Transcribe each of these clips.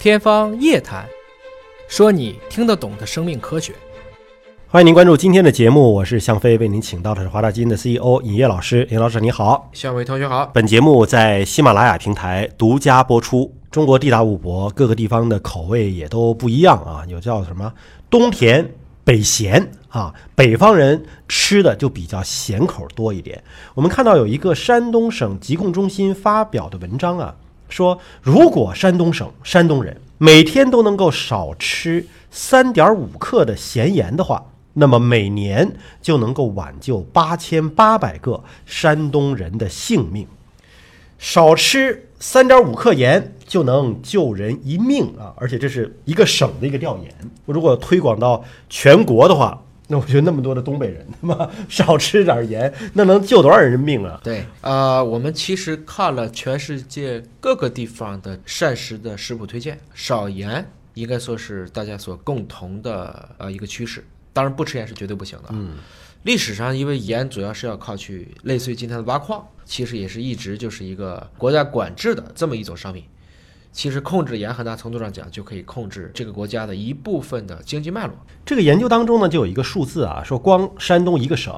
天方夜谭，说你听得懂的生命科学。欢迎您关注今天的节目，我是向飞，为您请到的是华大基因的 CEO 尹烨老师。尹老师你好，向伟同学好。本节目在喜马拉雅平台独家播出。中国地大物博，各个地方的口味也都不一样啊，有叫什么东甜北咸啊，北方人吃的就比较咸口多一点。我们看到有一个山东省疾控中心发表的文章啊，说如果山东省山东人每天都能够少吃三点五克的咸盐的话，那么每年就能够挽救八千八百个山东人的性命。少吃三点五克盐就能救人一命啊！而且这是一个省的一个调研。如果推广到全国的话，那我觉得那么多的东北人，他 妈少吃点盐，那能救多少人命啊？对，呃，我们其实看了全世界各个地方的膳食的食谱推荐，少盐应该说是大家所共同的呃一个趋势。当然，不吃盐是绝对不行的。嗯，历史上因为盐主要是要靠去类似于今天的挖矿。其实也是一直就是一个国家管制的这么一种商品。其实控制盐很大程度上讲，就可以控制这个国家的一部分的经济脉络。这个研究当中呢，就有一个数字啊，说光山东一个省，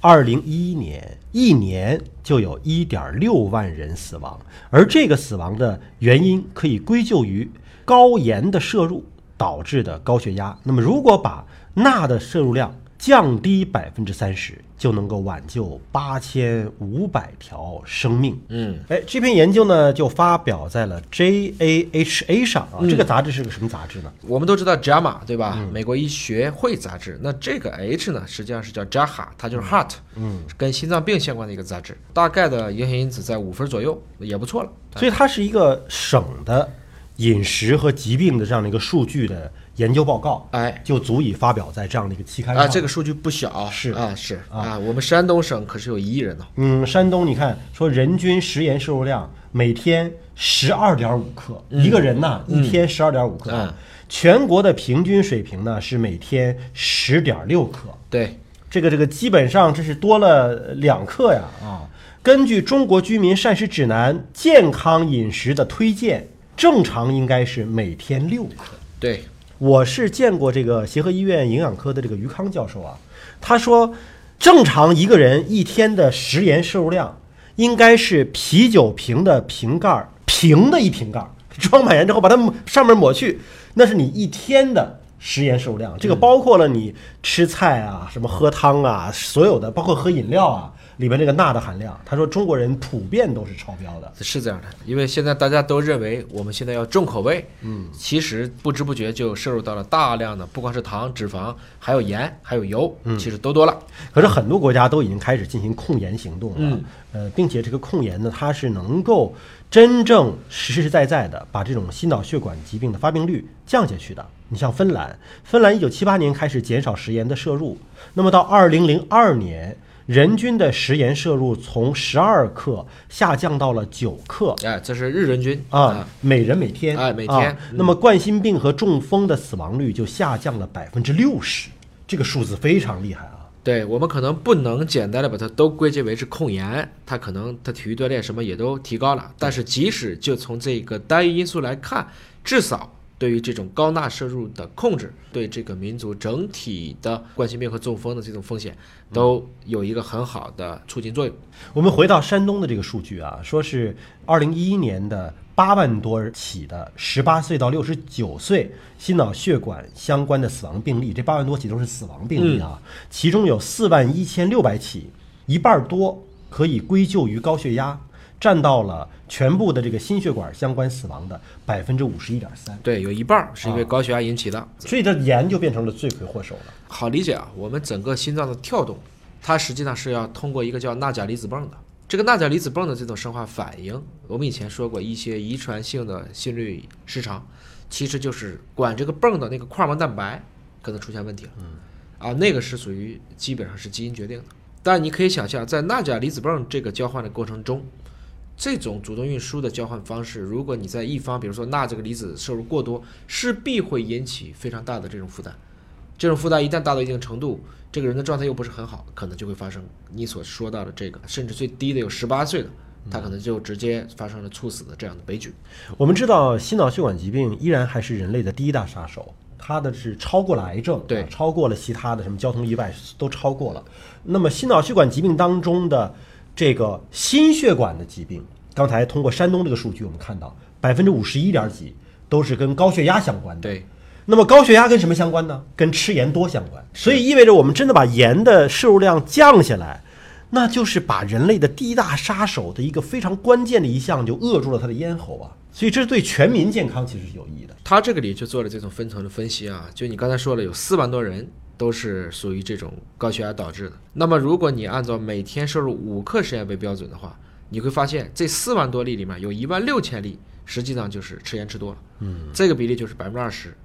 二零一一年一年就有一点六万人死亡，而这个死亡的原因可以归咎于高盐的摄入导致的高血压。那么如果把钠的摄入量，降低百分之三十就能够挽救八千五百条生命。嗯，哎，这篇研究呢就发表在了 JAHA 上啊。这个杂志是个什么杂志呢？我们都知道 JAMA 对吧？美国医学会杂志。那这个 H 呢，实际上是叫 JAHA，它就是 Heart，嗯，跟心脏病相关的一个杂志。大概的影响因子在五分左右，也不错了。所以它是一个省的饮食和疾病的这样的一个数据的。研究报告，哎，就足以发表在这样的一个期刊上啊。这个数据不小，是啊，是啊。我们山东省可是有一亿人呢。嗯，山东你看，说人均食盐摄入量每天十二点五克，一个人呢一天十二点五克。全国的平均水平呢是每天十点六克。对，这个这个基本上这是多了两克呀啊。根据中国居民膳食指南健康饮食的推荐，正常应该是每天六克。对。我是见过这个协和医院营养科的这个于康教授啊，他说，正常一个人一天的食盐摄入量应该是啤酒瓶的瓶盖儿平的一瓶盖儿装满盐之后把它上面抹去，那是你一天的食盐摄入量。这个包括了你吃菜啊，什么喝汤啊，所有的包括喝饮料啊。里面这个钠的含量，他说中国人普遍都是超标的，是这样的，因为现在大家都认为我们现在要重口味，嗯，其实不知不觉就摄入到了大量的，不光是糖、脂肪，还有盐，还有油，嗯，其实都多了。可是很多国家都已经开始进行控盐行动了，嗯，呃，并且这个控盐呢，它是能够真正实实在在的把这种心脑血管疾病的发病率降下去的。你像芬兰，芬兰一九七八年开始减少食盐的摄入，那么到二零零二年。人均的食盐摄入从十二克下降到了九克，哎，这是日人均啊，每人每天，哎，每天。那么冠心病和中风的死亡率就下降了百分之六十，这个数字非常厉害啊。对我们可能不能简单的把它都归结为是控盐，它可能它体育锻炼什么也都提高了，但是即使就从这个单一因素来看，至少。对于这种高钠摄入的控制，对这个民族整体的冠心病和中风的这种风险，都有一个很好的促进作用。我们回到山东的这个数据啊，说是二零一一年的八万多起的十八岁到六十九岁心脑血管相关的死亡病例，这八万多起都是死亡病例啊，其中有四万一千六百起，一半多可以归咎于高血压。占到了全部的这个心血管相关死亡的百分之五十一点三，对，有一半是因为高血压引起的，所以这盐就变成了罪魁祸首了。好理解啊，我们整个心脏的跳动，它实际上是要通过一个叫钠钾离子泵的，这个钠钾离子泵的这种生化反应，我们以前说过一些遗传性的心律失常，其实就是管这个泵的那个块膜蛋白可能出现问题了，嗯，啊，那个是属于基本上是基因决定的，但你可以想象，在钠钾离子泵这个交换的过程中。这种主动运输的交换方式，如果你在一方，比如说钠这个离子摄入过多，势必会引起非常大的这种负担。这种负担一旦大到一定程度，这个人的状态又不是很好，可能就会发生你所说到的这个，甚至最低的有十八岁的他可能就直接发生了猝死的这样的悲剧。我们知道，心脑血管疾病依然还是人类的第一大杀手，它的是超过了癌症，对啊超过了其他的什么交通意外都超过了。那么心脑血管疾病当中的这个心血管的疾病，刚才通过山东这个数据，我们看到百分之五十一点几都是跟高血压相关的。对，那么高血压跟什么相关呢？跟吃盐多相关。所以意味着我们真的把盐的摄入量降下来，那就是把人类的第一大杀手的一个非常关键的一项就扼住了它的咽喉啊。所以这是对全民健康其实是有意义的。他这个里就做了这种分层的分析啊，就你刚才说了，有四万多人都是属于这种高血压导致的。那么如果你按照每天摄入五克食盐为标准的话，你会发现这四万多例里面有一万六千例实际上就是吃盐吃多了，嗯，这个比例就是百分之二十。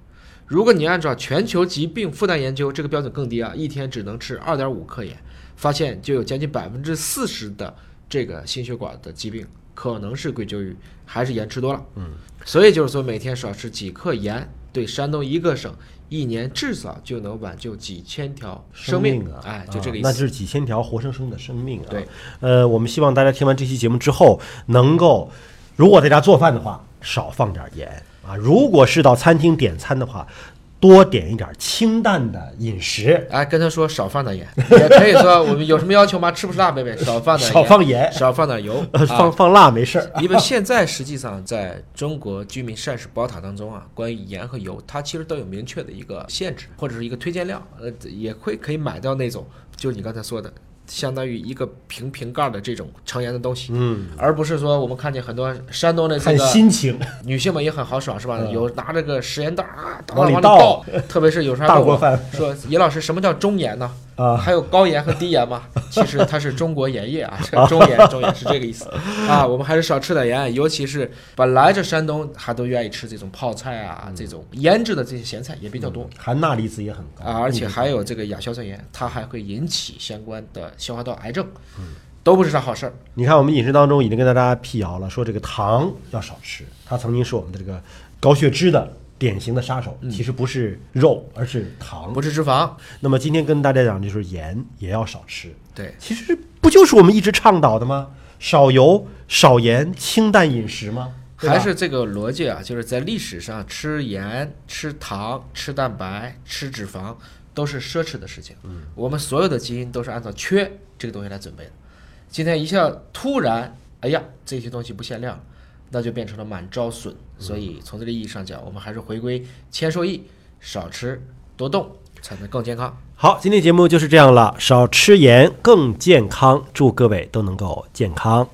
如果你按照全球疾病负担研究这个标准更低啊，一天只能吃二点五克盐，发现就有将近百分之四十的这个心血管的疾病可能是归咎于还是盐吃多了。嗯，所以就是说每天少吃几克盐，对山东一个省一年至少就能挽救几千条生命啊，哎，就这个意思。啊那就是几千条活生生的生命啊。对，呃，我们希望大家听完这期节目之后，能够如果在家做饭的话，少放点盐啊；如果是到餐厅点餐的话，多点一点清淡的饮食。哎，跟他说少放点盐，也可以说我们有什么要求吗？吃不吃辣，妹妹？少放点少放盐少放点油，呃，啊放放辣没事儿。因为现在实际上在中国居民膳食宝塔当中啊，关于盐和油，它其实都有明确的一个限制或者是一个推荐量，呃，也会可以买到那种，就是你刚才说的，相当于一个瓶瓶盖的这种成年的东西，嗯，而不是说我们看见很多山东的这个心情，女性们也很豪爽，是吧？嗯。有拿着个食盐袋儿啊，往里倒。特别是有时候还问我大锅饭。说：“尹老师，什么叫中盐呢？啊还有高盐和低盐吗？”其实它是中国盐业啊，这中盐中盐是这个意思啊。我们还是少吃点盐，尤其是本来这山东还都愿意吃这种泡菜啊，这种腌制的这些咸菜也比较多。含钠离子也很高啊，而且还有这个亚硝酸盐，它还会引起相关的消化道癌症，都不是啥好事儿。你看，我们饮食当中已经跟大家辟谣了，说这个糖要少吃，它曾经是我们的这个高血脂的典型的杀手，其实不是肉，而是糖。不是脂肪，那么今天跟大家讲，就是盐也要少吃。对，其实不就是我们一直倡导的吗？少油、少盐、清淡饮食吗？还是这个逻辑啊，就是在历史上吃盐、吃糖、吃蛋白、吃脂肪都是奢侈的事情。嗯，我们所有的基因都是按照缺这个东西来准备的。今天一下突然，哎呀，这些东西不限量，那就变成了满招损。所以从这个意义上讲，我们还是回归谦受益，少吃多动，才能更健康。好，今天节目就是这样了，少吃盐更健康，祝各位都能够健康。